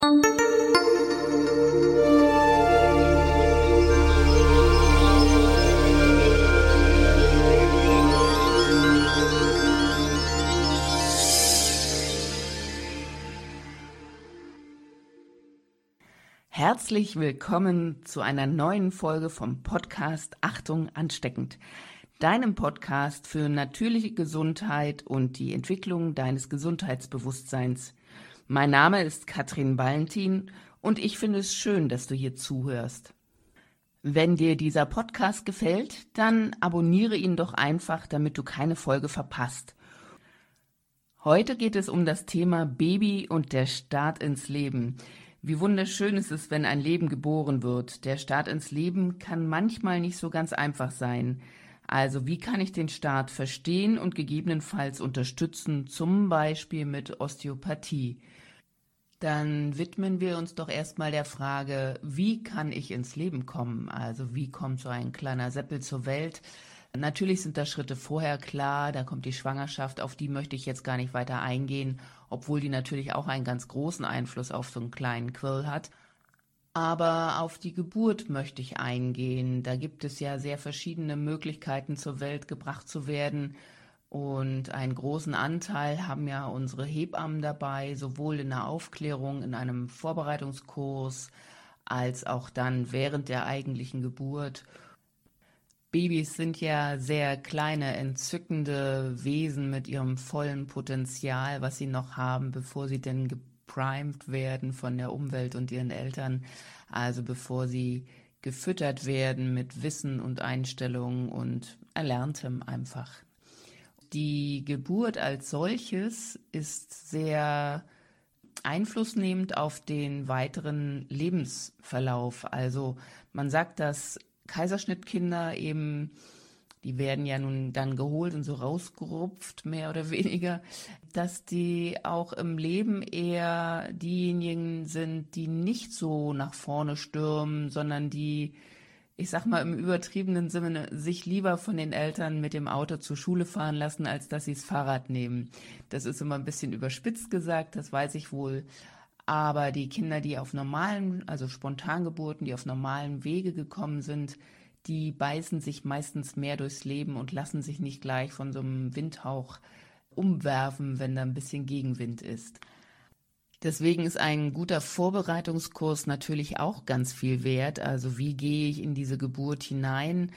Herzlich willkommen zu einer neuen Folge vom Podcast Achtung ansteckend, deinem Podcast für natürliche Gesundheit und die Entwicklung deines Gesundheitsbewusstseins. Mein Name ist Katrin Valentin und ich finde es schön, dass du hier zuhörst. Wenn dir dieser Podcast gefällt, dann abonniere ihn doch einfach, damit du keine Folge verpasst. Heute geht es um das Thema Baby und der Start ins Leben. Wie wunderschön ist es, wenn ein Leben geboren wird. Der Start ins Leben kann manchmal nicht so ganz einfach sein. Also wie kann ich den Start verstehen und gegebenenfalls unterstützen, zum Beispiel mit Osteopathie? Dann widmen wir uns doch erstmal der Frage, wie kann ich ins Leben kommen? Also wie kommt so ein kleiner Seppel zur Welt? Natürlich sind da Schritte vorher klar, da kommt die Schwangerschaft, auf die möchte ich jetzt gar nicht weiter eingehen, obwohl die natürlich auch einen ganz großen Einfluss auf so einen kleinen Quill hat. Aber auf die Geburt möchte ich eingehen. Da gibt es ja sehr verschiedene Möglichkeiten, zur Welt gebracht zu werden. Und einen großen Anteil haben ja unsere Hebammen dabei, sowohl in der Aufklärung, in einem Vorbereitungskurs, als auch dann während der eigentlichen Geburt. Babys sind ja sehr kleine, entzückende Wesen mit ihrem vollen Potenzial, was sie noch haben, bevor sie denn geprimed werden von der Umwelt und ihren Eltern. Also bevor sie gefüttert werden mit Wissen und Einstellungen und Erlerntem einfach. Die Geburt als solches ist sehr einflussnehmend auf den weiteren Lebensverlauf. Also man sagt, dass Kaiserschnittkinder eben, die werden ja nun dann geholt und so rausgerupft, mehr oder weniger, dass die auch im Leben eher diejenigen sind, die nicht so nach vorne stürmen, sondern die, ich sag mal im übertriebenen Sinne, sich lieber von den Eltern mit dem Auto zur Schule fahren lassen, als dass sie das Fahrrad nehmen. Das ist immer ein bisschen überspitzt gesagt, das weiß ich wohl. Aber die Kinder, die auf normalen, also Spontangeburten, die auf normalen Wege gekommen sind, die beißen sich meistens mehr durchs Leben und lassen sich nicht gleich von so einem Windhauch umwerfen, wenn da ein bisschen Gegenwind ist. Deswegen ist ein guter Vorbereitungskurs natürlich auch ganz viel wert. Also wie gehe ich in diese Geburt hinein?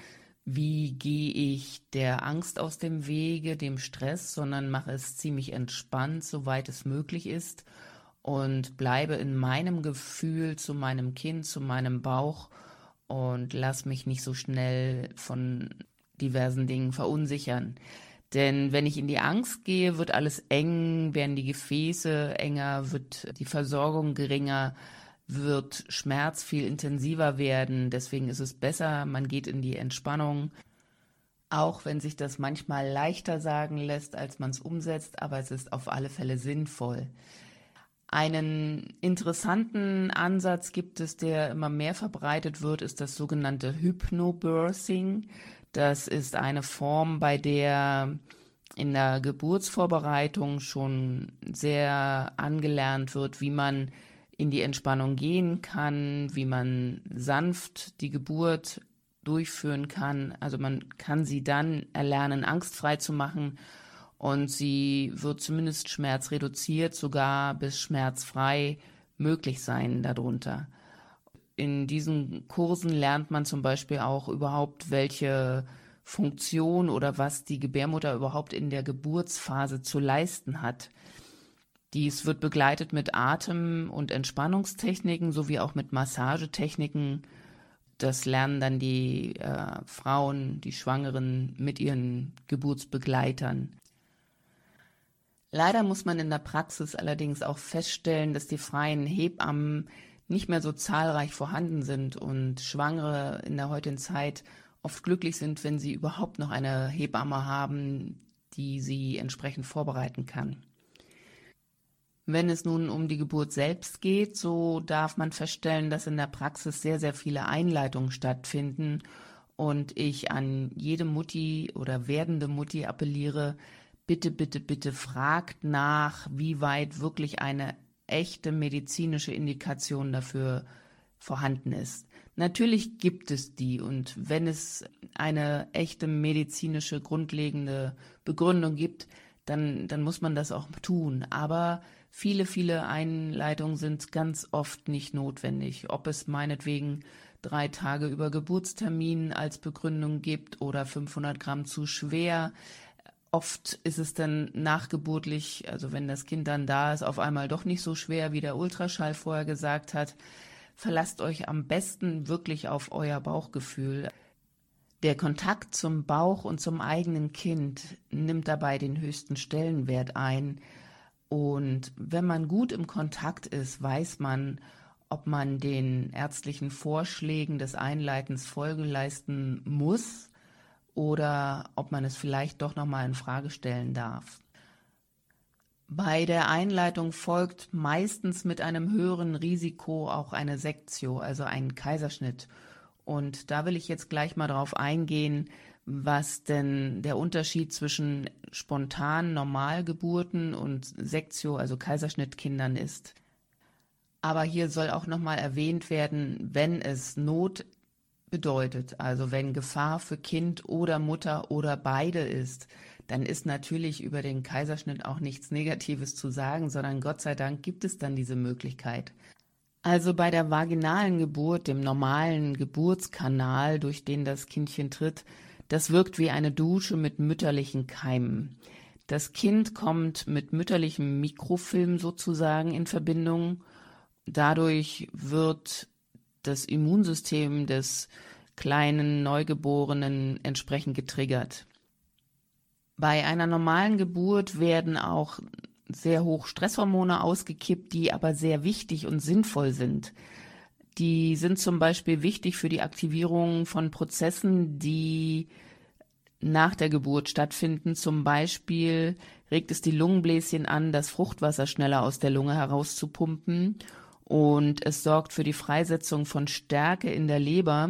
Wie gehe ich der Angst aus dem Wege, dem Stress, sondern mache es ziemlich entspannt, soweit es möglich ist und bleibe in meinem Gefühl zu meinem Kind, zu meinem Bauch und lass mich nicht so schnell von diversen Dingen verunsichern. Denn wenn ich in die Angst gehe, wird alles eng, werden die Gefäße enger, wird die Versorgung geringer, wird Schmerz viel intensiver werden. Deswegen ist es besser, man geht in die Entspannung. Auch wenn sich das manchmal leichter sagen lässt, als man es umsetzt, aber es ist auf alle Fälle sinnvoll. Einen interessanten Ansatz gibt es, der immer mehr verbreitet wird, ist das sogenannte Hypnobirthing. Das ist eine Form, bei der in der Geburtsvorbereitung schon sehr angelernt wird, wie man in die Entspannung gehen kann, wie man sanft die Geburt durchführen kann. Also man kann sie dann erlernen, angstfrei zu machen und sie wird zumindest schmerzreduziert, sogar bis schmerzfrei möglich sein darunter. In diesen Kursen lernt man zum Beispiel auch überhaupt, welche Funktion oder was die Gebärmutter überhaupt in der Geburtsphase zu leisten hat. Dies wird begleitet mit Atem- und Entspannungstechniken sowie auch mit Massagetechniken. Das lernen dann die äh, Frauen, die Schwangeren mit ihren Geburtsbegleitern. Leider muss man in der Praxis allerdings auch feststellen, dass die freien Hebammen nicht mehr so zahlreich vorhanden sind und Schwangere in der heutigen Zeit oft glücklich sind, wenn sie überhaupt noch eine Hebamme haben, die sie entsprechend vorbereiten kann. Wenn es nun um die Geburt selbst geht, so darf man feststellen, dass in der Praxis sehr, sehr viele Einleitungen stattfinden und ich an jede Mutti oder werdende Mutti appelliere, bitte, bitte, bitte fragt nach, wie weit wirklich eine echte medizinische Indikation dafür vorhanden ist. Natürlich gibt es die und wenn es eine echte medizinische grundlegende Begründung gibt, dann, dann muss man das auch tun. Aber viele, viele Einleitungen sind ganz oft nicht notwendig. Ob es meinetwegen drei Tage über Geburtstermin als Begründung gibt oder 500 Gramm zu schwer. Oft ist es dann nachgeburtlich, also wenn das Kind dann da ist, auf einmal doch nicht so schwer, wie der Ultraschall vorher gesagt hat. Verlasst euch am besten wirklich auf euer Bauchgefühl. Der Kontakt zum Bauch und zum eigenen Kind nimmt dabei den höchsten Stellenwert ein. Und wenn man gut im Kontakt ist, weiß man, ob man den ärztlichen Vorschlägen des Einleitens Folge leisten muss oder ob man es vielleicht doch nochmal in Frage stellen darf. Bei der Einleitung folgt meistens mit einem höheren Risiko auch eine Sektio, also ein Kaiserschnitt. Und da will ich jetzt gleich mal drauf eingehen, was denn der Unterschied zwischen spontanen Normalgeburten und Sektio, also Kaiserschnittkindern ist. Aber hier soll auch nochmal erwähnt werden, wenn es Not bedeutet, also wenn Gefahr für Kind oder Mutter oder beide ist, dann ist natürlich über den Kaiserschnitt auch nichts Negatives zu sagen, sondern Gott sei Dank gibt es dann diese Möglichkeit. Also bei der vaginalen Geburt, dem normalen Geburtskanal, durch den das Kindchen tritt, das wirkt wie eine Dusche mit mütterlichen Keimen. Das Kind kommt mit mütterlichem Mikrofilm sozusagen in Verbindung Dadurch wird das Immunsystem des kleinen Neugeborenen entsprechend getriggert. Bei einer normalen Geburt werden auch sehr hoch Stresshormone ausgekippt, die aber sehr wichtig und sinnvoll sind. Die sind zum Beispiel wichtig für die Aktivierung von Prozessen, die nach der Geburt stattfinden. Zum Beispiel regt es die Lungenbläschen an, das Fruchtwasser schneller aus der Lunge herauszupumpen und es sorgt für die Freisetzung von Stärke in der Leber.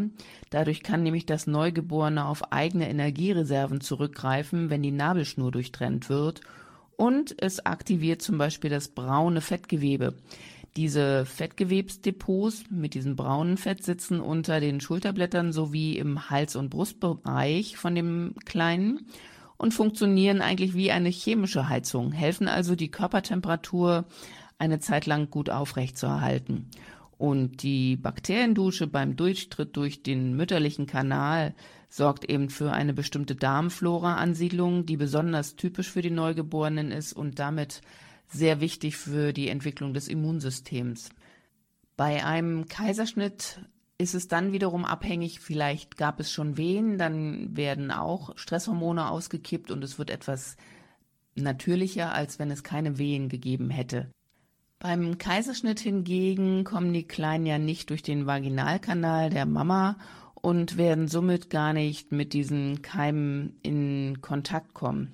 Dadurch kann nämlich das Neugeborene auf eigene Energiereserven zurückgreifen, wenn die Nabelschnur durchtrennt wird. Und es aktiviert zum Beispiel das braune Fettgewebe. Diese Fettgewebsdepots mit diesem braunen Fett sitzen unter den Schulterblättern sowie im Hals- und Brustbereich von dem Kleinen und funktionieren eigentlich wie eine chemische Heizung, helfen also die Körpertemperatur eine Zeit lang gut aufrechtzuerhalten. Und die Bakteriendusche beim Durchtritt durch den mütterlichen Kanal sorgt eben für eine bestimmte Darmflora-Ansiedlung, die besonders typisch für die Neugeborenen ist und damit sehr wichtig für die Entwicklung des Immunsystems. Bei einem Kaiserschnitt ist es dann wiederum abhängig, vielleicht gab es schon Wehen, dann werden auch Stresshormone ausgekippt und es wird etwas natürlicher, als wenn es keine Wehen gegeben hätte. Beim Kaiserschnitt hingegen kommen die Kleinen ja nicht durch den Vaginalkanal der Mama und werden somit gar nicht mit diesen Keimen in Kontakt kommen.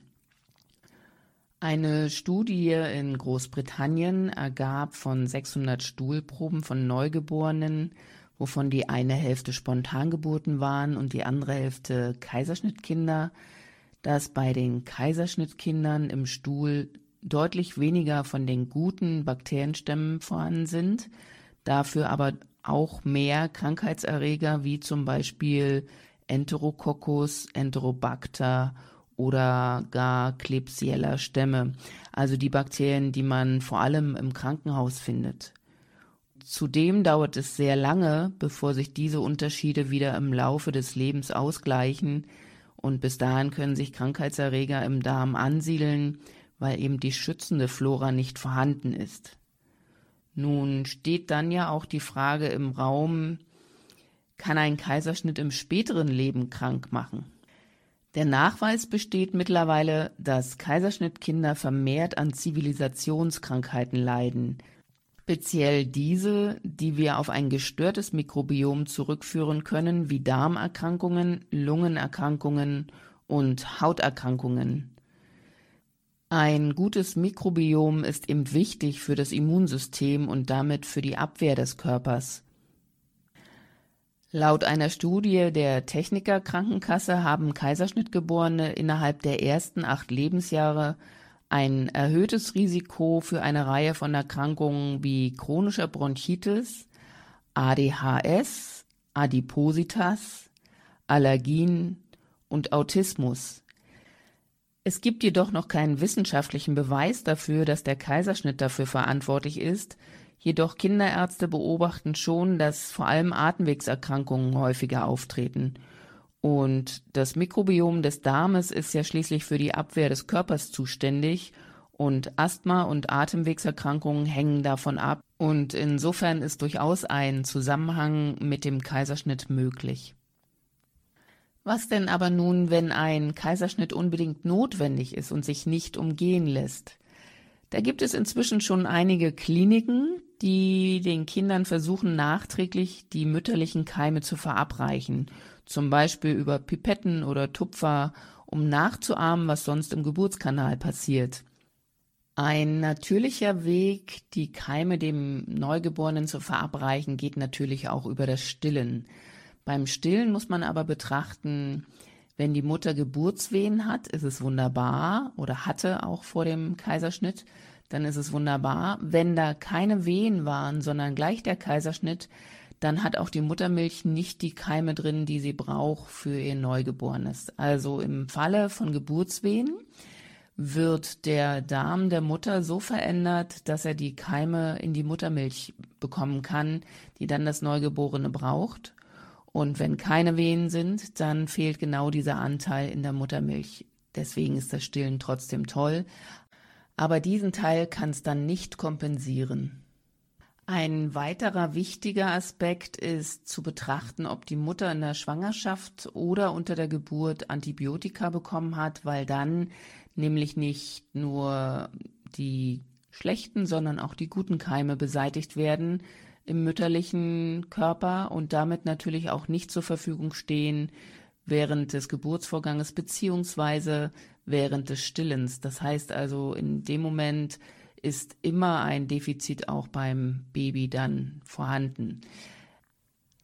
Eine Studie in Großbritannien ergab von 600 Stuhlproben von Neugeborenen, wovon die eine Hälfte Spontangeburten waren und die andere Hälfte Kaiserschnittkinder, dass bei den Kaiserschnittkindern im Stuhl deutlich weniger von den guten Bakterienstämmen vorhanden sind, dafür aber auch mehr Krankheitserreger wie zum Beispiel Enterococcus, Enterobacter oder gar Klebsiella Stämme, also die Bakterien, die man vor allem im Krankenhaus findet. Zudem dauert es sehr lange, bevor sich diese Unterschiede wieder im Laufe des Lebens ausgleichen und bis dahin können sich Krankheitserreger im Darm ansiedeln, weil eben die schützende Flora nicht vorhanden ist. Nun steht dann ja auch die Frage im Raum, kann ein Kaiserschnitt im späteren Leben krank machen? Der Nachweis besteht mittlerweile, dass Kaiserschnittkinder vermehrt an Zivilisationskrankheiten leiden, speziell diese, die wir auf ein gestörtes Mikrobiom zurückführen können, wie Darmerkrankungen, Lungenerkrankungen und Hauterkrankungen. Ein gutes Mikrobiom ist eben wichtig für das Immunsystem und damit für die Abwehr des Körpers. Laut einer Studie der Techniker Krankenkasse haben Kaiserschnittgeborene innerhalb der ersten acht Lebensjahre ein erhöhtes Risiko für eine Reihe von Erkrankungen wie chronischer Bronchitis, ADHS, Adipositas, Allergien und Autismus. Es gibt jedoch noch keinen wissenschaftlichen Beweis dafür, dass der Kaiserschnitt dafür verantwortlich ist, jedoch Kinderärzte beobachten schon, dass vor allem Atemwegserkrankungen häufiger auftreten. Und das Mikrobiom des Darmes ist ja schließlich für die Abwehr des Körpers zuständig und Asthma und Atemwegserkrankungen hängen davon ab. Und insofern ist durchaus ein Zusammenhang mit dem Kaiserschnitt möglich. Was denn aber nun, wenn ein Kaiserschnitt unbedingt notwendig ist und sich nicht umgehen lässt? Da gibt es inzwischen schon einige Kliniken, die den Kindern versuchen, nachträglich die mütterlichen Keime zu verabreichen, zum Beispiel über Pipetten oder Tupfer, um nachzuahmen, was sonst im Geburtskanal passiert. Ein natürlicher Weg, die Keime dem Neugeborenen zu verabreichen, geht natürlich auch über das Stillen. Beim Stillen muss man aber betrachten, wenn die Mutter Geburtswehen hat, ist es wunderbar oder hatte auch vor dem Kaiserschnitt, dann ist es wunderbar. Wenn da keine Wehen waren, sondern gleich der Kaiserschnitt, dann hat auch die Muttermilch nicht die Keime drin, die sie braucht für ihr Neugeborenes. Also im Falle von Geburtswehen wird der Darm der Mutter so verändert, dass er die Keime in die Muttermilch bekommen kann, die dann das Neugeborene braucht. Und wenn keine Wehen sind, dann fehlt genau dieser Anteil in der Muttermilch. Deswegen ist das Stillen trotzdem toll. Aber diesen Teil kann es dann nicht kompensieren. Ein weiterer wichtiger Aspekt ist zu betrachten, ob die Mutter in der Schwangerschaft oder unter der Geburt Antibiotika bekommen hat, weil dann nämlich nicht nur die schlechten, sondern auch die guten Keime beseitigt werden, im mütterlichen Körper und damit natürlich auch nicht zur Verfügung stehen während des Geburtsvorganges beziehungsweise während des Stillens. Das heißt also, in dem Moment ist immer ein Defizit auch beim Baby dann vorhanden.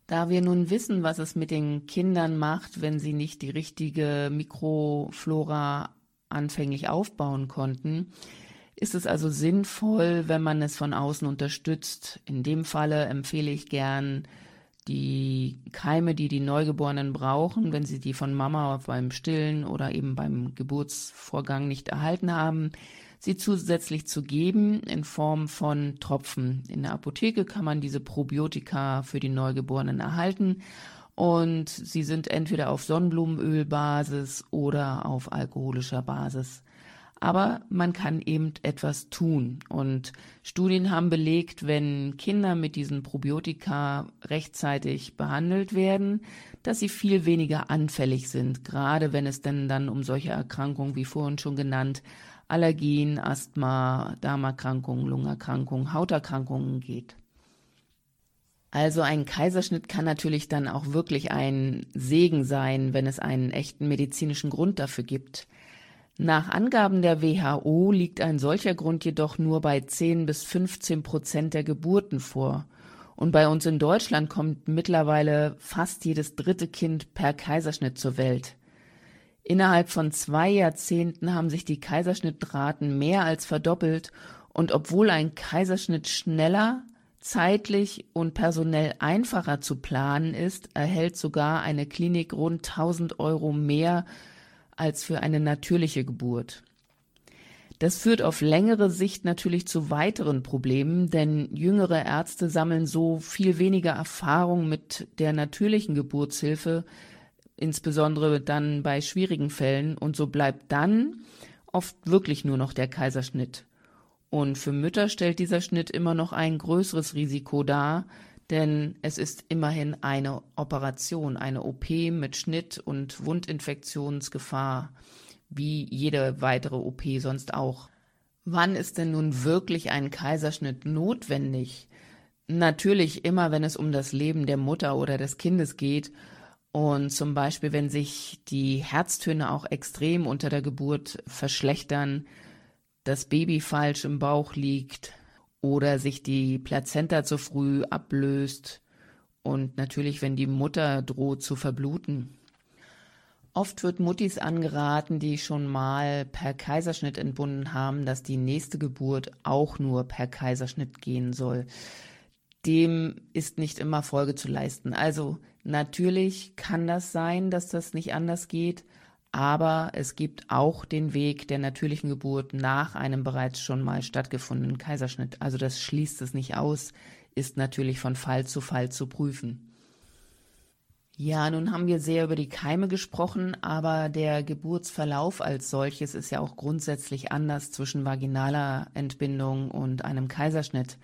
Da wir nun wissen, was es mit den Kindern macht, wenn sie nicht die richtige Mikroflora anfänglich aufbauen konnten, ist es also sinnvoll, wenn man es von außen unterstützt. In dem Falle empfehle ich gern die Keime, die die Neugeborenen brauchen, wenn sie die von Mama beim Stillen oder eben beim Geburtsvorgang nicht erhalten haben, sie zusätzlich zu geben in Form von Tropfen. In der Apotheke kann man diese Probiotika für die Neugeborenen erhalten und sie sind entweder auf Sonnenblumenölbasis oder auf alkoholischer Basis aber man kann eben etwas tun. Und Studien haben belegt, wenn Kinder mit diesen Probiotika rechtzeitig behandelt werden, dass sie viel weniger anfällig sind, gerade wenn es denn dann um solche Erkrankungen wie vorhin schon genannt, Allergien, Asthma, Darmerkrankungen, Lungenerkrankungen, Hauterkrankungen geht. Also ein Kaiserschnitt kann natürlich dann auch wirklich ein Segen sein, wenn es einen echten medizinischen Grund dafür gibt. Nach Angaben der WHO liegt ein solcher Grund jedoch nur bei 10 bis 15 Prozent der Geburten vor. Und bei uns in Deutschland kommt mittlerweile fast jedes dritte Kind per Kaiserschnitt zur Welt. Innerhalb von zwei Jahrzehnten haben sich die Kaiserschnittraten mehr als verdoppelt und obwohl ein Kaiserschnitt schneller, zeitlich und personell einfacher zu planen ist, erhält sogar eine Klinik rund 1000 Euro mehr als für eine natürliche Geburt. Das führt auf längere Sicht natürlich zu weiteren Problemen, denn jüngere Ärzte sammeln so viel weniger Erfahrung mit der natürlichen Geburtshilfe, insbesondere dann bei schwierigen Fällen, und so bleibt dann oft wirklich nur noch der Kaiserschnitt. Und für Mütter stellt dieser Schnitt immer noch ein größeres Risiko dar, denn es ist immerhin eine Operation, eine OP mit Schnitt und Wundinfektionsgefahr, wie jede weitere OP sonst auch. Wann ist denn nun wirklich ein Kaiserschnitt notwendig? Natürlich immer, wenn es um das Leben der Mutter oder des Kindes geht und zum Beispiel, wenn sich die Herztöne auch extrem unter der Geburt verschlechtern, das Baby falsch im Bauch liegt, oder sich die Plazenta zu früh ablöst und natürlich, wenn die Mutter droht zu verbluten. Oft wird Muttis angeraten, die schon mal per Kaiserschnitt entbunden haben, dass die nächste Geburt auch nur per Kaiserschnitt gehen soll. Dem ist nicht immer Folge zu leisten. Also natürlich kann das sein, dass das nicht anders geht, aber es gibt auch den Weg der natürlichen Geburt nach einem bereits schon mal stattgefundenen Kaiserschnitt. Also das schließt es nicht aus, ist natürlich von Fall zu Fall zu prüfen. Ja, nun haben wir sehr über die Keime gesprochen, aber der Geburtsverlauf als solches ist ja auch grundsätzlich anders zwischen vaginaler Entbindung und einem Kaiserschnitt.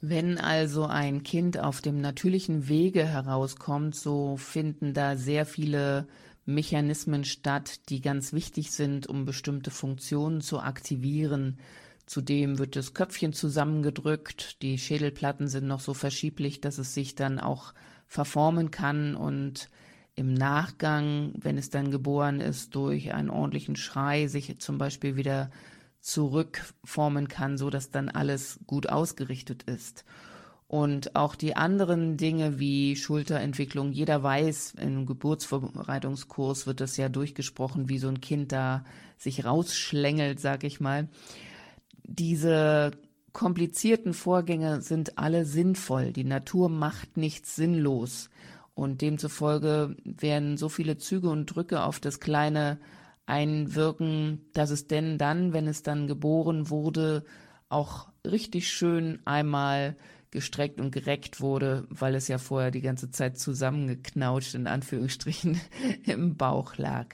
Wenn also ein Kind auf dem natürlichen Wege herauskommt, so finden da sehr viele Mechanismen statt, die ganz wichtig sind, um bestimmte Funktionen zu aktivieren. Zudem wird das Köpfchen zusammengedrückt, die Schädelplatten sind noch so verschieblich, dass es sich dann auch verformen kann und im Nachgang, wenn es dann geboren ist, durch einen ordentlichen Schrei sich zum Beispiel wieder zurückformen kann, so dass dann alles gut ausgerichtet ist. Und auch die anderen Dinge wie Schulterentwicklung, jeder weiß, im Geburtsvorbereitungskurs wird das ja durchgesprochen, wie so ein Kind da sich rausschlängelt, sag ich mal. Diese komplizierten Vorgänge sind alle sinnvoll. Die Natur macht nichts sinnlos. Und demzufolge werden so viele Züge und Drücke auf das Kleine einwirken, dass es denn dann, wenn es dann geboren wurde, auch richtig schön einmal gestreckt und gereckt wurde, weil es ja vorher die ganze Zeit zusammengeknautscht in Anführungsstrichen im Bauch lag.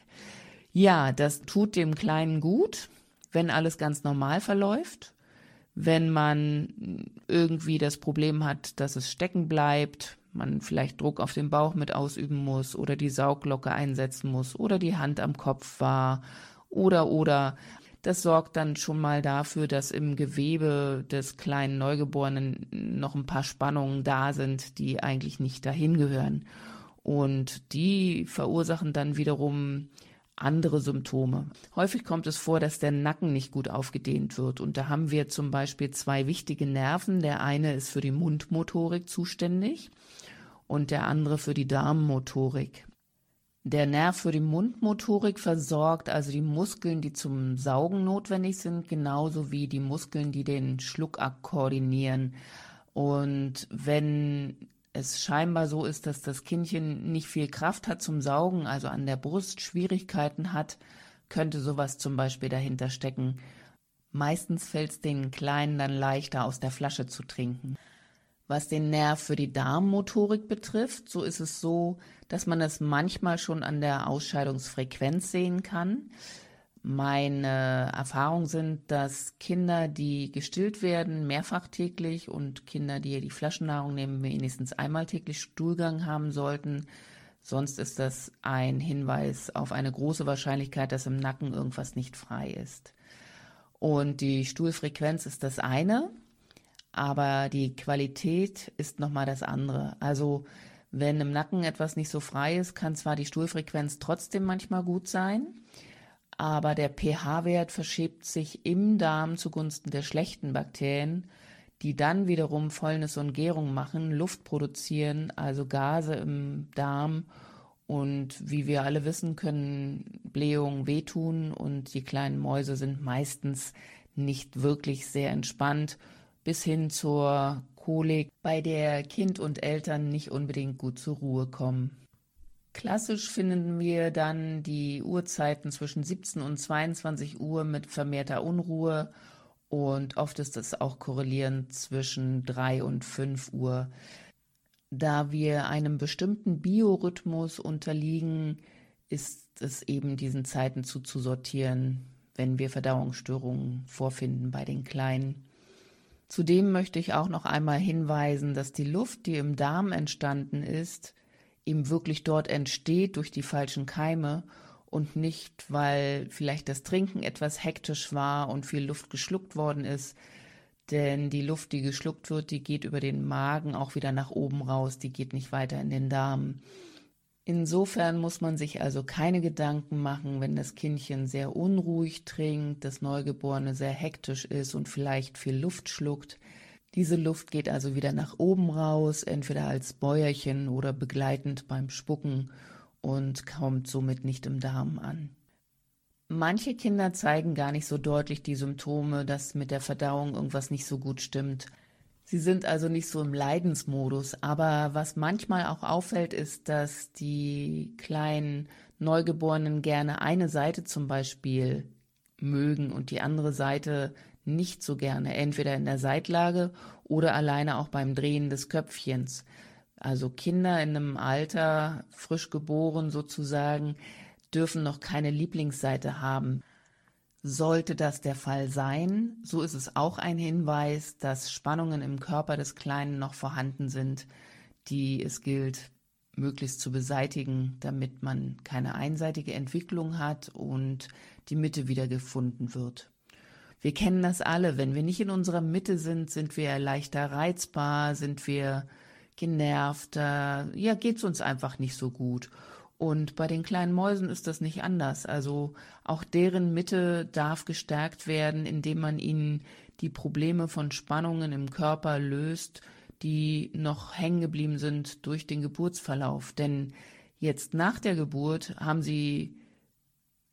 Ja, das tut dem Kleinen gut, wenn alles ganz normal verläuft wenn man irgendwie das Problem hat, dass es stecken bleibt, man vielleicht Druck auf den Bauch mit ausüben muss oder die Sauglocke einsetzen muss oder die Hand am Kopf war oder oder das sorgt dann schon mal dafür, dass im Gewebe des kleinen Neugeborenen noch ein paar Spannungen da sind, die eigentlich nicht dahin gehören. Und die verursachen dann wiederum andere Symptome. Häufig kommt es vor, dass der Nacken nicht gut aufgedehnt wird. Und da haben wir zum Beispiel zwei wichtige Nerven. Der eine ist für die Mundmotorik zuständig und der andere für die Darmmotorik. Der Nerv für die Mundmotorik versorgt also die Muskeln, die zum Saugen notwendig sind, genauso wie die Muskeln, die den Schluckakt koordinieren. Und wenn es scheinbar so ist, dass das Kindchen nicht viel Kraft hat zum Saugen, also an der Brust Schwierigkeiten hat, könnte sowas zum Beispiel dahinter stecken. Meistens fällt es den Kleinen dann leichter, aus der Flasche zu trinken. Was den Nerv für die Darmmotorik betrifft, so ist es so, dass man es manchmal schon an der Ausscheidungsfrequenz sehen kann. Meine Erfahrungen sind, dass Kinder, die gestillt werden, mehrfach täglich und Kinder, die die Flaschennahrung nehmen, wenigstens einmal täglich Stuhlgang haben sollten. Sonst ist das ein Hinweis auf eine große Wahrscheinlichkeit, dass im Nacken irgendwas nicht frei ist. Und die Stuhlfrequenz ist das eine, aber die Qualität ist nochmal das andere. Also wenn im Nacken etwas nicht so frei ist, kann zwar die Stuhlfrequenz trotzdem manchmal gut sein, aber der pH-Wert verschiebt sich im Darm zugunsten der schlechten Bakterien, die dann wiederum Fäulnis und Gärung machen, Luft produzieren, also Gase im Darm. Und wie wir alle wissen, können Blähungen wehtun und die kleinen Mäuse sind meistens nicht wirklich sehr entspannt, bis hin zur Kolik, bei der Kind und Eltern nicht unbedingt gut zur Ruhe kommen. Klassisch finden wir dann die Uhrzeiten zwischen 17 und 22 Uhr mit vermehrter Unruhe und oft ist es auch korrelierend zwischen 3 und 5 Uhr. Da wir einem bestimmten Biorhythmus unterliegen, ist es eben diesen Zeiten zuzusortieren, wenn wir Verdauungsstörungen vorfinden bei den Kleinen. Zudem möchte ich auch noch einmal hinweisen, dass die Luft, die im Darm entstanden ist, ihm wirklich dort entsteht durch die falschen Keime und nicht, weil vielleicht das Trinken etwas hektisch war und viel Luft geschluckt worden ist. Denn die Luft, die geschluckt wird, die geht über den Magen auch wieder nach oben raus, die geht nicht weiter in den Darm. Insofern muss man sich also keine Gedanken machen, wenn das Kindchen sehr unruhig trinkt, das Neugeborene sehr hektisch ist und vielleicht viel Luft schluckt. Diese Luft geht also wieder nach oben raus, entweder als Bäuerchen oder begleitend beim Spucken und kommt somit nicht im Darm an. Manche Kinder zeigen gar nicht so deutlich die Symptome, dass mit der Verdauung irgendwas nicht so gut stimmt. Sie sind also nicht so im Leidensmodus, aber was manchmal auch auffällt, ist, dass die kleinen Neugeborenen gerne eine Seite zum Beispiel mögen und die andere Seite nicht so gerne, entweder in der Seitlage oder alleine auch beim Drehen des Köpfchens. Also Kinder in einem Alter, frisch geboren sozusagen, dürfen noch keine Lieblingsseite haben. Sollte das der Fall sein, so ist es auch ein Hinweis, dass Spannungen im Körper des Kleinen noch vorhanden sind, die es gilt möglichst zu beseitigen, damit man keine einseitige Entwicklung hat und die Mitte wieder gefunden wird. Wir kennen das alle, wenn wir nicht in unserer Mitte sind, sind wir leichter reizbar, sind wir genervter, ja, geht's uns einfach nicht so gut. Und bei den kleinen Mäusen ist das nicht anders. Also auch deren Mitte darf gestärkt werden, indem man ihnen die Probleme von Spannungen im Körper löst, die noch hängen geblieben sind durch den Geburtsverlauf. Denn jetzt nach der Geburt haben sie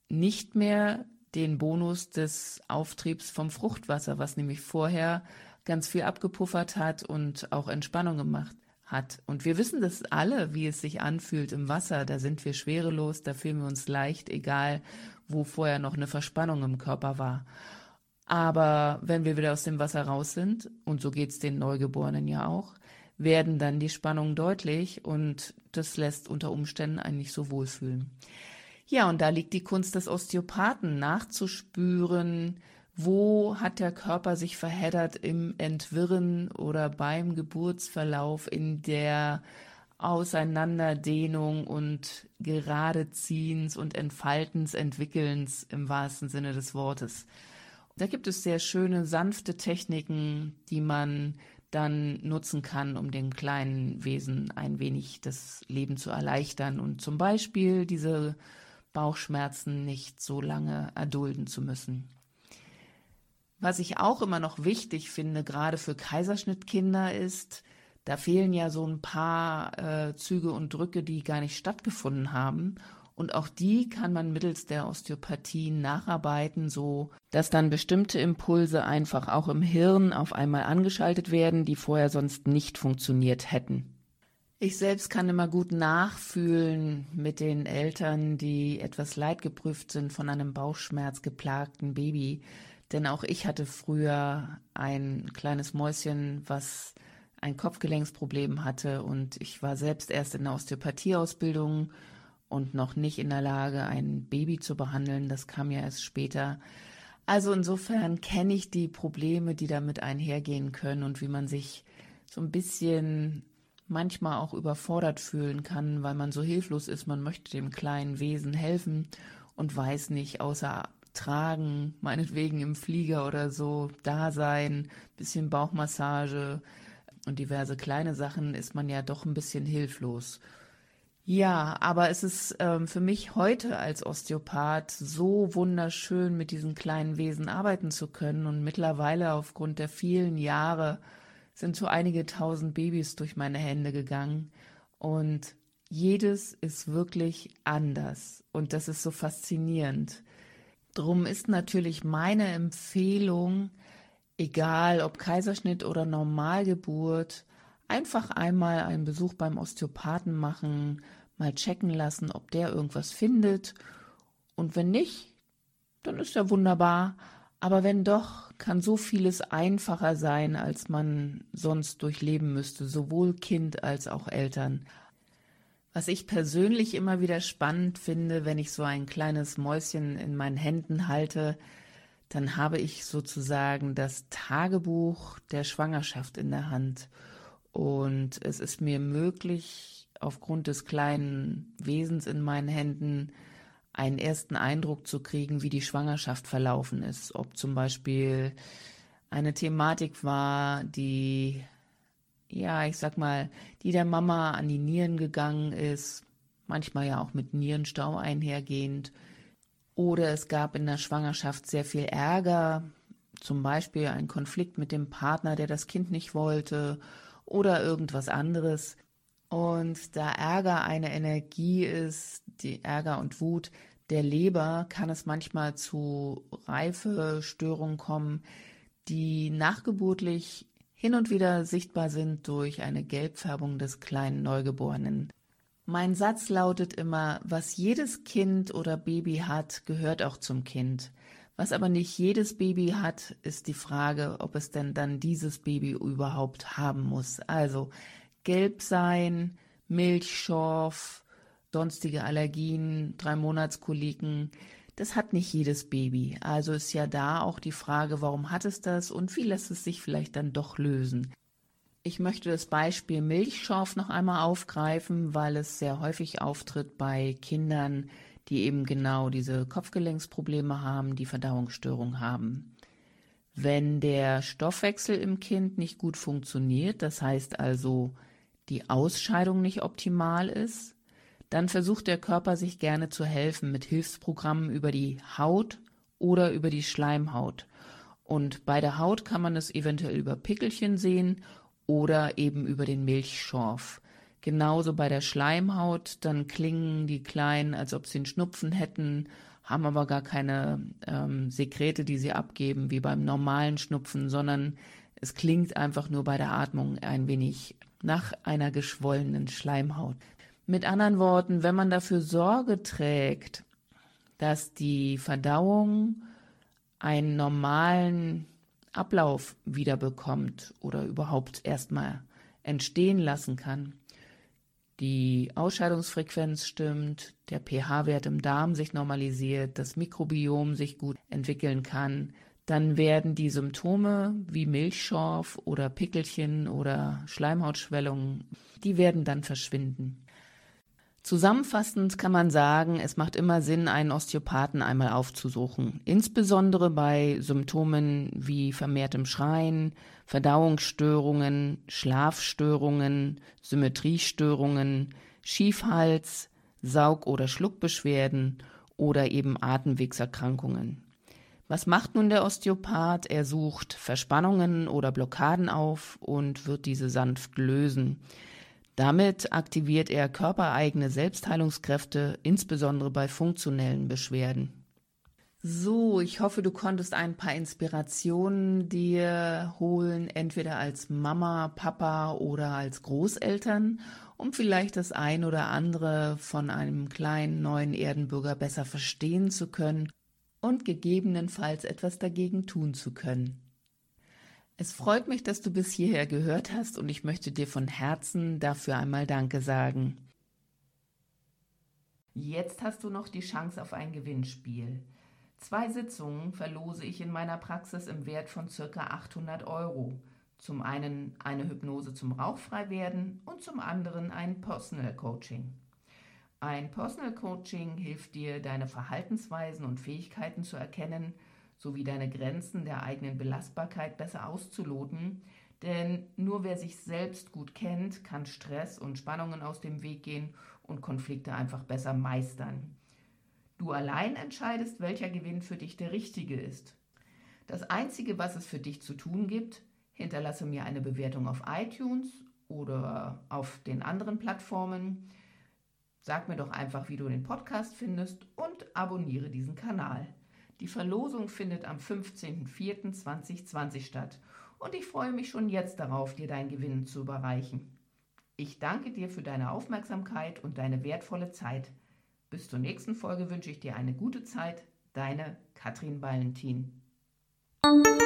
nicht mehr den Bonus des Auftriebs vom Fruchtwasser, was nämlich vorher ganz viel abgepuffert hat und auch Entspannung gemacht hat. Und wir wissen das alle, wie es sich anfühlt im Wasser. Da sind wir schwerelos, da fühlen wir uns leicht, egal wo vorher noch eine Verspannung im Körper war. Aber wenn wir wieder aus dem Wasser raus sind, und so geht es den Neugeborenen ja auch, werden dann die Spannungen deutlich und das lässt unter Umständen einen nicht so wohlfühlen. Ja, und da liegt die Kunst des Osteopathen, nachzuspüren, wo hat der Körper sich verheddert im Entwirren oder beim Geburtsverlauf, in der Auseinanderdehnung und Geradeziehens und Entfaltens, Entwickelns im wahrsten Sinne des Wortes. Da gibt es sehr schöne, sanfte Techniken, die man dann nutzen kann, um den kleinen Wesen ein wenig das Leben zu erleichtern und zum Beispiel diese Bauchschmerzen nicht so lange erdulden zu müssen. Was ich auch immer noch wichtig finde, gerade für Kaiserschnittkinder, ist, da fehlen ja so ein paar äh, Züge und Drücke, die gar nicht stattgefunden haben. Und auch die kann man mittels der Osteopathie nacharbeiten, so dass dann bestimmte Impulse einfach auch im Hirn auf einmal angeschaltet werden, die vorher sonst nicht funktioniert hätten. Ich selbst kann immer gut nachfühlen mit den Eltern, die etwas leidgeprüft sind von einem Bauchschmerz geplagten Baby, denn auch ich hatte früher ein kleines Mäuschen, was ein Kopfgelenksproblem hatte und ich war selbst erst in der Osteopathieausbildung und noch nicht in der Lage, ein Baby zu behandeln. Das kam ja erst später. Also insofern kenne ich die Probleme, die damit einhergehen können und wie man sich so ein bisschen manchmal auch überfordert fühlen kann, weil man so hilflos ist. Man möchte dem kleinen Wesen helfen und weiß nicht, außer tragen, meinetwegen im Flieger oder so, da sein, bisschen Bauchmassage und diverse kleine Sachen ist man ja doch ein bisschen hilflos. Ja, aber es ist ähm, für mich heute als Osteopath so wunderschön, mit diesen kleinen Wesen arbeiten zu können. Und mittlerweile aufgrund der vielen Jahre sind so einige tausend Babys durch meine Hände gegangen. Und jedes ist wirklich anders. Und das ist so faszinierend. Drum ist natürlich meine Empfehlung, egal ob Kaiserschnitt oder Normalgeburt, einfach einmal einen Besuch beim Osteopathen machen, mal checken lassen, ob der irgendwas findet. Und wenn nicht, dann ist ja wunderbar. Aber wenn doch, kann so vieles einfacher sein, als man sonst durchleben müsste, sowohl Kind als auch Eltern. Was ich persönlich immer wieder spannend finde, wenn ich so ein kleines Mäuschen in meinen Händen halte, dann habe ich sozusagen das Tagebuch der Schwangerschaft in der Hand. Und es ist mir möglich, aufgrund des kleinen Wesens in meinen Händen einen ersten Eindruck zu kriegen, wie die Schwangerschaft verlaufen ist. Ob zum Beispiel eine Thematik war, die ja, ich sag mal, die der Mama an die Nieren gegangen ist, manchmal ja auch mit Nierenstau einhergehend. Oder es gab in der Schwangerschaft sehr viel Ärger, zum Beispiel ein Konflikt mit dem Partner, der das Kind nicht wollte oder irgendwas anderes. Und da Ärger eine Energie ist, die Ärger und Wut der Leber, kann es manchmal zu Reifestörungen kommen, die nachgeburtlich hin und wieder sichtbar sind durch eine Gelbfärbung des kleinen Neugeborenen. Mein Satz lautet immer, was jedes Kind oder Baby hat, gehört auch zum Kind. Was aber nicht jedes Baby hat, ist die Frage, ob es denn dann dieses Baby überhaupt haben muss. Also gelb sein, Milchschorf, sonstige Allergien, drei Monatskoliken, das hat nicht jedes Baby. Also ist ja da auch die Frage, warum hat es das und wie lässt es sich vielleicht dann doch lösen. Ich möchte das Beispiel Milchschorf noch einmal aufgreifen, weil es sehr häufig auftritt bei Kindern, die eben genau diese Kopfgelenksprobleme haben, die Verdauungsstörung haben. Wenn der Stoffwechsel im Kind nicht gut funktioniert, das heißt also die Ausscheidung nicht optimal ist, dann versucht der Körper sich gerne zu helfen mit Hilfsprogrammen über die Haut oder über die Schleimhaut. Und bei der Haut kann man es eventuell über Pickelchen sehen oder eben über den Milchschorf. Genauso bei der Schleimhaut, dann klingen die Kleinen, als ob sie einen Schnupfen hätten, haben aber gar keine ähm, Sekrete, die sie abgeben, wie beim normalen Schnupfen, sondern es klingt einfach nur bei der Atmung ein wenig nach einer geschwollenen Schleimhaut. Mit anderen Worten, wenn man dafür Sorge trägt, dass die Verdauung einen normalen Ablauf wieder bekommt oder überhaupt erstmal entstehen lassen kann, die Ausscheidungsfrequenz stimmt, der pH-Wert im Darm sich normalisiert, das Mikrobiom sich gut entwickeln kann, dann werden die Symptome wie Milchschorf oder Pickelchen oder Schleimhautschwellungen, die werden dann verschwinden. Zusammenfassend kann man sagen, es macht immer Sinn, einen Osteopathen einmal aufzusuchen, insbesondere bei Symptomen wie vermehrtem Schreien, Verdauungsstörungen, Schlafstörungen, Symmetriestörungen, Schiefhals, Saug- oder Schluckbeschwerden oder eben Atemwegserkrankungen. Was macht nun der Osteopath? Er sucht Verspannungen oder Blockaden auf und wird diese sanft lösen. Damit aktiviert er körpereigene Selbstheilungskräfte, insbesondere bei funktionellen Beschwerden. So, ich hoffe, du konntest ein paar Inspirationen dir holen, entweder als Mama, Papa oder als Großeltern, um vielleicht das ein oder andere von einem kleinen neuen Erdenbürger besser verstehen zu können und gegebenenfalls etwas dagegen tun zu können. Es freut mich, dass du bis hierher gehört hast und ich möchte dir von Herzen dafür einmal Danke sagen. Jetzt hast du noch die Chance auf ein Gewinnspiel. Zwei Sitzungen verlose ich in meiner Praxis im Wert von ca. 800 Euro. Zum einen eine Hypnose zum Rauchfreiwerden und zum anderen ein Personal Coaching. Ein Personal Coaching hilft dir, deine Verhaltensweisen und Fähigkeiten zu erkennen – sowie deine Grenzen der eigenen Belastbarkeit besser auszuloten. Denn nur wer sich selbst gut kennt, kann Stress und Spannungen aus dem Weg gehen und Konflikte einfach besser meistern. Du allein entscheidest, welcher Gewinn für dich der richtige ist. Das Einzige, was es für dich zu tun gibt, hinterlasse mir eine Bewertung auf iTunes oder auf den anderen Plattformen. Sag mir doch einfach, wie du den Podcast findest und abonniere diesen Kanal. Die Verlosung findet am 15.04.2020 statt und ich freue mich schon jetzt darauf, dir dein Gewinn zu überreichen. Ich danke dir für deine Aufmerksamkeit und deine wertvolle Zeit. Bis zur nächsten Folge wünsche ich dir eine gute Zeit. Deine Katrin Valentin. Musik